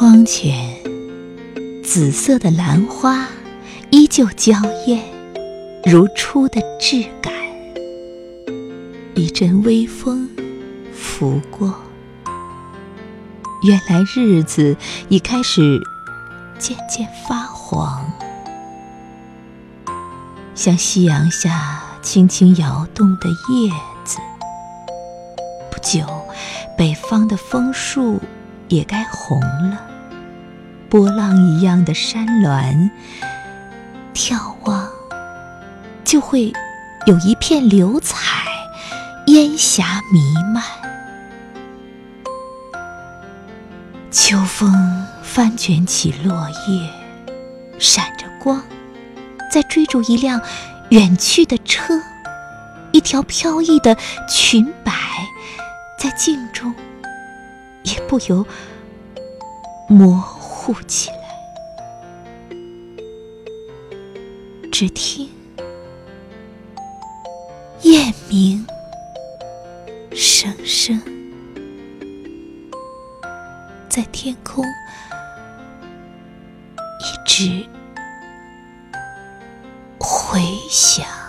窗前，紫色的兰花依旧娇艳，如初的质感。一阵微风拂过，原来日子已开始渐渐发黄，像夕阳下轻轻摇动的叶子。不久，北方的枫树也该红了，波浪一样的山峦，眺望就会有一片流彩。烟霞弥漫，秋风翻卷起落叶，闪着光，在追逐一辆远去的车。一条飘逸的裙摆，在镜中也不由模糊起来。只听雁鸣。声声在天空一直回响。